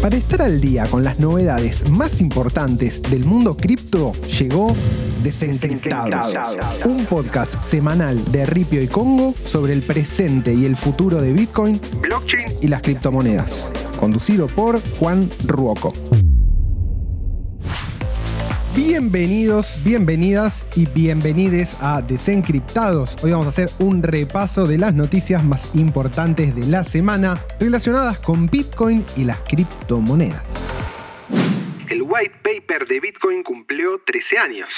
Para estar al día con las novedades más importantes del mundo cripto, llegó Desencriptados, un podcast semanal de Ripio y Congo sobre el presente y el futuro de Bitcoin, blockchain y las criptomonedas, conducido por Juan Ruoco. Bienvenidos, bienvenidas y bienvenides a Desencriptados. Hoy vamos a hacer un repaso de las noticias más importantes de la semana relacionadas con Bitcoin y las criptomonedas. El white paper de Bitcoin cumplió 13 años.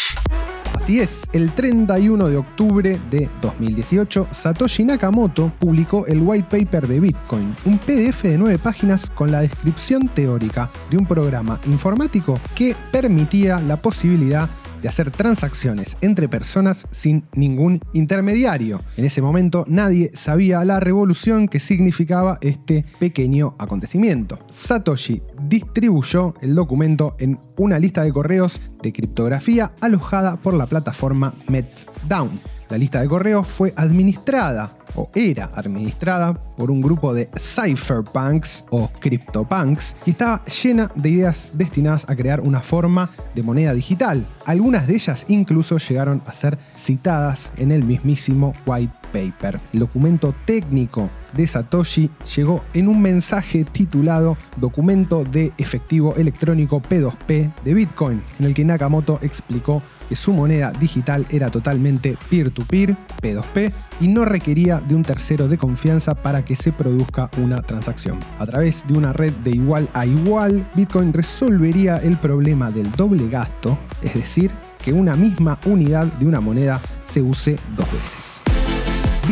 Así es, el 31 de octubre de 2018, Satoshi Nakamoto publicó el white paper de Bitcoin, un PDF de 9 páginas con la descripción teórica de un programa informático que permitía la posibilidad de hacer transacciones entre personas sin ningún intermediario. En ese momento nadie sabía la revolución que significaba este pequeño acontecimiento. Satoshi distribuyó el documento en una lista de correos de criptografía alojada por la plataforma Meltdown. La lista de correos fue administrada o era administrada por un grupo de cypherpunks o CryptoPunks y estaba llena de ideas destinadas a crear una forma de moneda digital. Algunas de ellas incluso llegaron a ser citadas en el mismísimo white paper. El documento técnico de Satoshi llegó en un mensaje titulado Documento de Efectivo Electrónico P2P de Bitcoin, en el que Nakamoto explicó que su moneda digital era totalmente peer-to-peer, P2P, y no requería de un tercero de confianza para que se produzca una transacción. A través de una red de igual a igual, Bitcoin resolvería el problema del doble gasto, es decir, que una misma unidad de una moneda se use dos veces.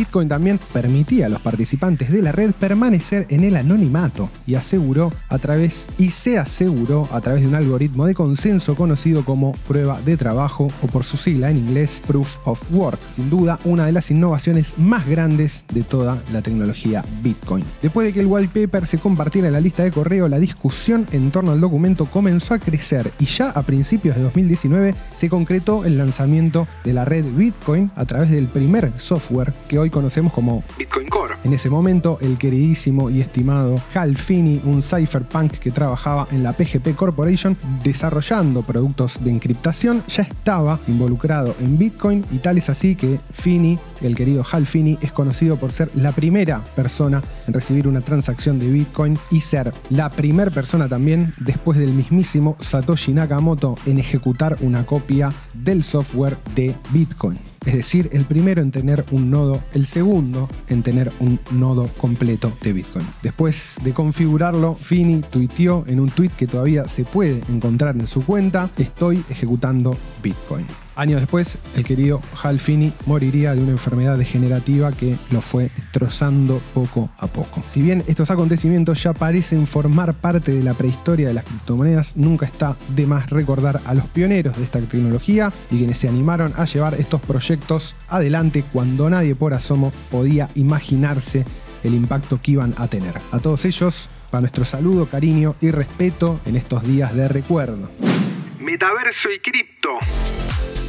Bitcoin también permitía a los participantes de la red permanecer en el anonimato y aseguró a través y se aseguró a través de un algoritmo de consenso conocido como prueba de trabajo o por su sigla en inglés Proof of Work. Sin duda, una de las innovaciones más grandes de toda la tecnología Bitcoin. Después de que el wallpaper se compartiera en la lista de correo, la discusión en torno al documento comenzó a crecer y ya a principios de 2019 se concretó el lanzamiento de la red Bitcoin a través del primer software que hoy conocemos como Bitcoin Core. En ese momento, el queridísimo y estimado Hal Finney, un cypherpunk que trabajaba en la PGP Corporation desarrollando productos de encriptación, ya estaba involucrado en Bitcoin y tal es así que Finney, el querido Hal Finney, es conocido por ser la primera persona en recibir una transacción de Bitcoin y ser la primera persona también después del mismísimo Satoshi Nakamoto en ejecutar una copia del software de Bitcoin es decir, el primero en tener un nodo, el segundo en tener un nodo completo de Bitcoin. Después de configurarlo, Fini tuiteó en un tweet que todavía se puede encontrar en su cuenta, estoy ejecutando Bitcoin. Años después, el querido Hal Finney moriría de una enfermedad degenerativa que lo fue destrozando poco a poco. Si bien estos acontecimientos ya parecen formar parte de la prehistoria de las criptomonedas, nunca está de más recordar a los pioneros de esta tecnología y quienes se animaron a llevar estos proyectos adelante cuando nadie por asomo podía imaginarse el impacto que iban a tener. A todos ellos, para nuestro saludo, cariño y respeto en estos días de recuerdo. Metaverso y cripto.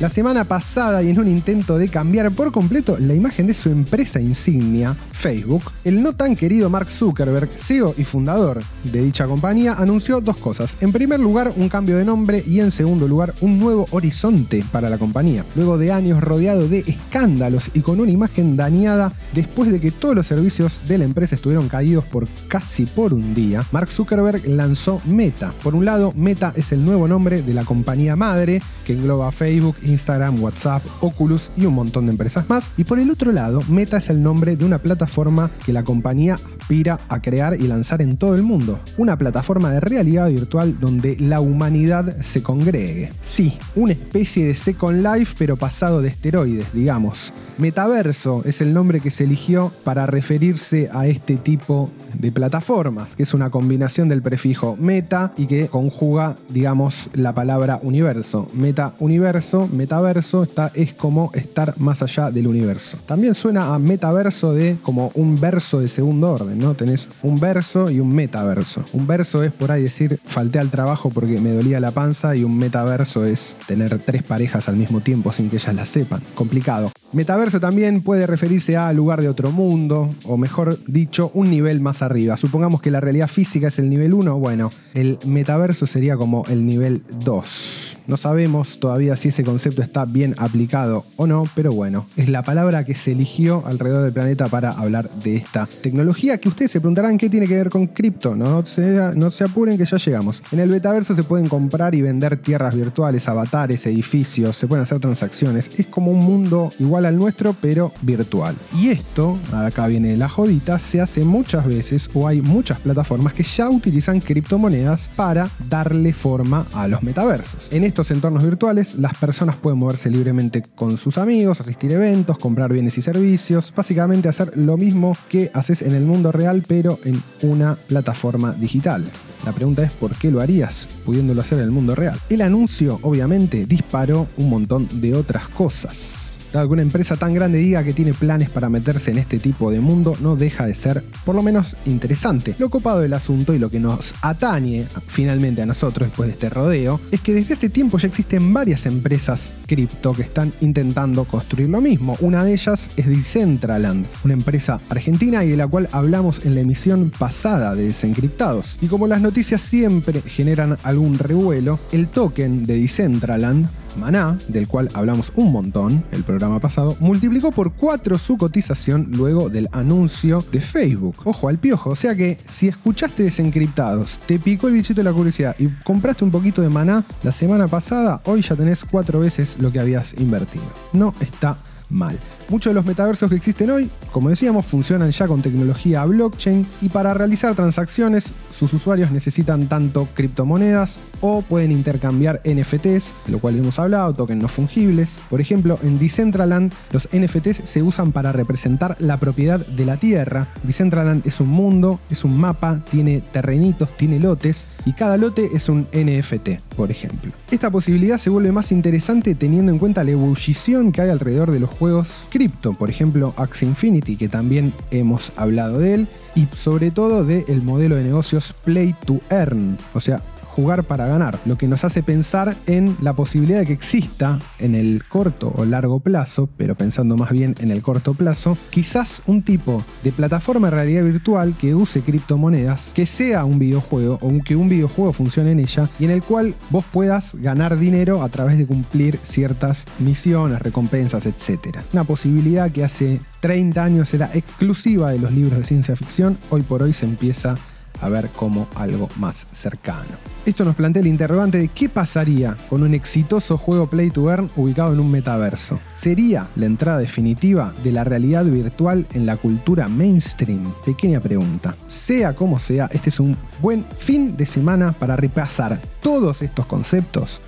La semana pasada y en un intento de cambiar por completo la imagen de su empresa insignia, Facebook, el no tan querido Mark Zuckerberg, CEO y fundador de dicha compañía, anunció dos cosas. En primer lugar, un cambio de nombre y en segundo lugar, un nuevo horizonte para la compañía. Luego de años rodeado de escándalos y con una imagen dañada después de que todos los servicios de la empresa estuvieron caídos por casi por un día, Mark Zuckerberg lanzó Meta. Por un lado, Meta es el nuevo nombre de la compañía madre que engloba Facebook, Instagram, WhatsApp, Oculus y un montón de empresas más. Y por el otro lado, Meta es el nombre de una plataforma que la compañía aspira a crear y lanzar en todo el mundo. Una plataforma de realidad virtual donde la humanidad se congregue. Sí, una especie de Second Life pero pasado de esteroides, digamos. Metaverso es el nombre que se eligió para referirse a este tipo de plataformas, que es una combinación del prefijo meta y que conjuga, digamos, la palabra universo. Meta universo metaverso está, es como estar más allá del universo. También suena a metaverso de como un verso de segundo orden, ¿no? Tenés un verso y un metaverso. Un verso es por ahí decir falté al trabajo porque me dolía la panza y un metaverso es tener tres parejas al mismo tiempo sin que ellas la sepan. Complicado. Metaverso también puede referirse a lugar de otro mundo, o mejor dicho, un nivel más arriba. Supongamos que la realidad física es el nivel 1, bueno, el metaverso sería como el nivel 2. No sabemos todavía si ese concepto está bien aplicado o no, pero bueno, es la palabra que se eligió alrededor del planeta para hablar de esta tecnología que ustedes se preguntarán qué tiene que ver con cripto. No se, apuren que ya llegamos. En el metaverso se pueden comprar y vender tierras virtuales, avatares, edificios, se pueden hacer transacciones. Es como un mundo igual al nuestro, pero virtual. Y esto, acá viene la jodita, se hace muchas veces o hay muchas plataformas que ya utilizan criptomonedas para darle forma a los metaversos. En estos entornos virtuales, las personas pueden moverse libremente con sus amigos, asistir a eventos, comprar bienes y servicios, básicamente hacer lo mismo que haces en el mundo real, pero en una plataforma digital. La pregunta es ¿por qué lo harías pudiéndolo hacer en el mundo real? El anuncio obviamente disparó un montón de otras cosas que una empresa tan grande diga que tiene planes para meterse en este tipo de mundo no deja de ser, por lo menos, interesante. Lo copado del asunto y lo que nos atañe finalmente a nosotros después de este rodeo es que desde hace tiempo ya existen varias empresas cripto que están intentando construir lo mismo. Una de ellas es Decentraland, una empresa argentina y de la cual hablamos en la emisión pasada de Desencriptados. Y como las noticias siempre generan algún revuelo, el token de Decentraland Maná, del cual hablamos un montón el programa pasado, multiplicó por 4 su cotización luego del anuncio de Facebook. Ojo al piojo, o sea que si escuchaste desencriptados, te picó el bichito de la curiosidad y compraste un poquito de Maná la semana pasada, hoy ya tenés 4 veces lo que habías invertido. No está mal. Muchos de los metaversos que existen hoy, como decíamos, funcionan ya con tecnología blockchain y para realizar transacciones sus usuarios necesitan tanto criptomonedas o pueden intercambiar NFTs, de lo cual hemos hablado, tokens no fungibles. Por ejemplo, en Decentraland los NFTs se usan para representar la propiedad de la tierra. Decentraland es un mundo, es un mapa, tiene terrenitos, tiene lotes y cada lote es un NFT, por ejemplo. Esta posibilidad se vuelve más interesante teniendo en cuenta la ebullición que hay alrededor de los juegos cripto, por ejemplo Axie Infinity, que también hemos hablado de él, y sobre todo del modelo de negocios Play to Earn, o sea, jugar para ganar, lo que nos hace pensar en la posibilidad de que exista en el corto o largo plazo, pero pensando más bien en el corto plazo, quizás un tipo de plataforma de realidad virtual que use criptomonedas, que sea un videojuego o que un videojuego funcione en ella y en el cual vos puedas ganar dinero a través de cumplir ciertas misiones, recompensas, etc. Una posibilidad que hace 30 años era exclusiva de los libros de ciencia ficción, hoy por hoy se empieza a ver como algo más cercano. Esto nos plantea el interrogante de qué pasaría con un exitoso juego Play to Earn ubicado en un metaverso. ¿Sería la entrada definitiva de la realidad virtual en la cultura mainstream? Pequeña pregunta. Sea como sea, este es un buen fin de semana para repasar todos estos conceptos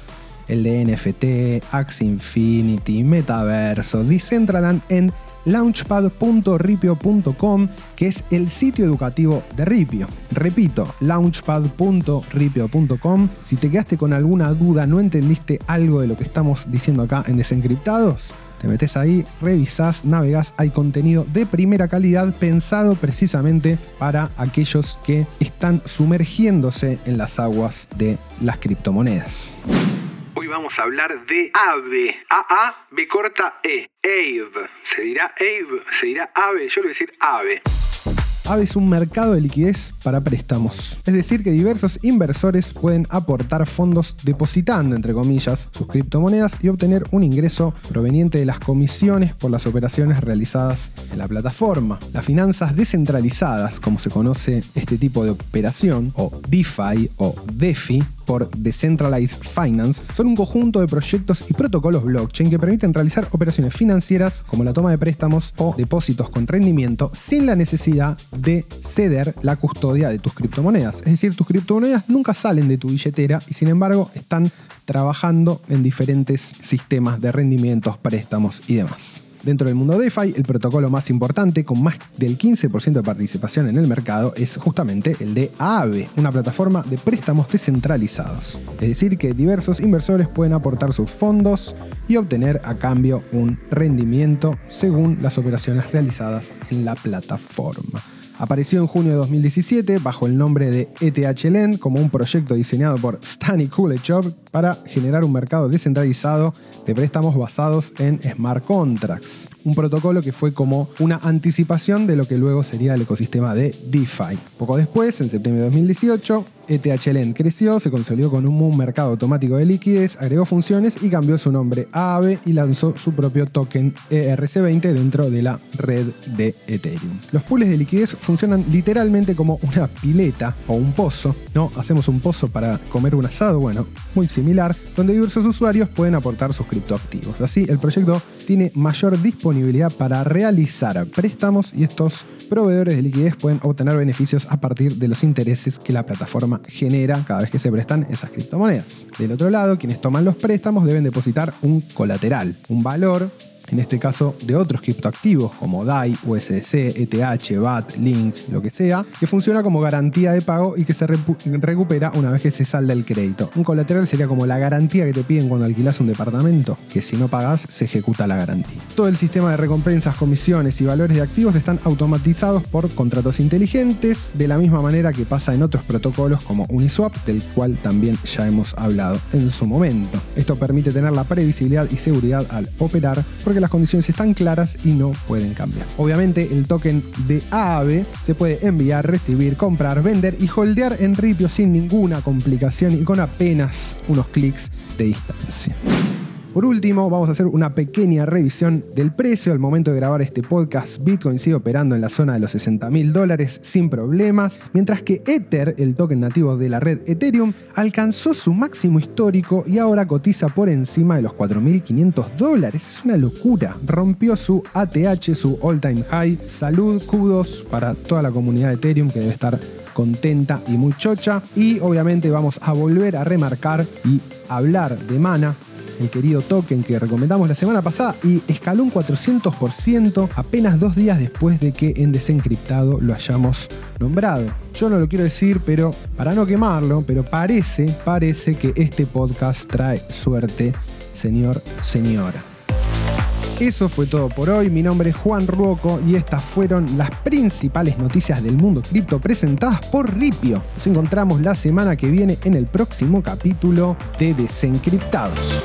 el de NFT, Axie Infinity, Metaverso, Decentraland en launchpad.ripio.com, que es el sitio educativo de Ripio. Repito, launchpad.ripio.com. Si te quedaste con alguna duda, no entendiste algo de lo que estamos diciendo acá en Desencriptados, te metes ahí, revisás, navegás, hay contenido de primera calidad pensado precisamente para aquellos que están sumergiéndose en las aguas de las criptomonedas. Vamos a hablar de AVE. A-A, B corta E. AVE. ¿Se dirá AVE? ¿Se dirá AVE? Yo le voy a decir AVE. AVE es un mercado de liquidez para préstamos. Es decir, que diversos inversores pueden aportar fondos depositando, entre comillas, sus criptomonedas y obtener un ingreso proveniente de las comisiones por las operaciones realizadas en la plataforma. Las finanzas descentralizadas, como se conoce este tipo de operación, o DeFi o DeFi, por Decentralized Finance son un conjunto de proyectos y protocolos blockchain que permiten realizar operaciones financieras como la toma de préstamos o depósitos con rendimiento sin la necesidad de ceder la custodia de tus criptomonedas. Es decir, tus criptomonedas nunca salen de tu billetera y sin embargo están trabajando en diferentes sistemas de rendimientos, préstamos y demás. Dentro del mundo DeFi, el protocolo más importante, con más del 15% de participación en el mercado, es justamente el de Aave, una plataforma de préstamos descentralizados. Es decir, que diversos inversores pueden aportar sus fondos y obtener a cambio un rendimiento según las operaciones realizadas en la plataforma. Apareció en junio de 2017 bajo el nombre de ETH como un proyecto diseñado por Stani Kulechov para generar un mercado descentralizado de préstamos basados en smart contracts. Un protocolo que fue como una anticipación de lo que luego sería el ecosistema de DeFi. Poco después, en septiembre de 2018, ETHLN creció, se consolidó con un mercado automático de liquidez, agregó funciones y cambió su nombre a AAVE y lanzó su propio token ERC20 dentro de la red de Ethereum. Los pools de liquidez funcionan literalmente como una pileta o un pozo, ¿no? Hacemos un pozo para comer un asado, bueno, muy similar, donde diversos usuarios pueden aportar sus criptoactivos. Así, el proyecto tiene mayor disponibilidad para realizar préstamos y estos proveedores de liquidez pueden obtener beneficios a partir de los intereses que la plataforma genera cada vez que se prestan esas criptomonedas. Del otro lado, quienes toman los préstamos deben depositar un colateral, un valor en este caso de otros criptoactivos como DAI, USDC, ETH, BAT, Link, lo que sea, que funciona como garantía de pago y que se recupera una vez que se salda el crédito. Un colateral sería como la garantía que te piden cuando alquilas un departamento, que si no pagas se ejecuta la garantía. Todo el sistema de recompensas, comisiones y valores de activos están automatizados por contratos inteligentes, de la misma manera que pasa en otros protocolos como Uniswap, del cual también ya hemos hablado en su momento. Esto permite tener la previsibilidad y seguridad al operar, que las condiciones están claras y no pueden cambiar. Obviamente el token de AAVE se puede enviar, recibir, comprar, vender y holdear en Ripio sin ninguna complicación y con apenas unos clics de distancia. Por último, vamos a hacer una pequeña revisión del precio. Al momento de grabar este podcast, Bitcoin sigue operando en la zona de los 60 mil dólares sin problemas, mientras que Ether, el token nativo de la red Ethereum, alcanzó su máximo histórico y ahora cotiza por encima de los 4.500 dólares. Es una locura. Rompió su ATH, su all time high. Salud, kudos para toda la comunidad de Ethereum que debe estar contenta y muy chocha. Y obviamente vamos a volver a remarcar y hablar de Mana el querido token que recomendamos la semana pasada y escaló un 400% apenas dos días después de que en Desencriptado lo hayamos nombrado. Yo no lo quiero decir, pero para no quemarlo, pero parece, parece que este podcast trae suerte, señor, señora. Eso fue todo por hoy. Mi nombre es Juan Ruoco y estas fueron las principales noticias del mundo cripto presentadas por Ripio. Nos encontramos la semana que viene en el próximo capítulo de Desencriptados.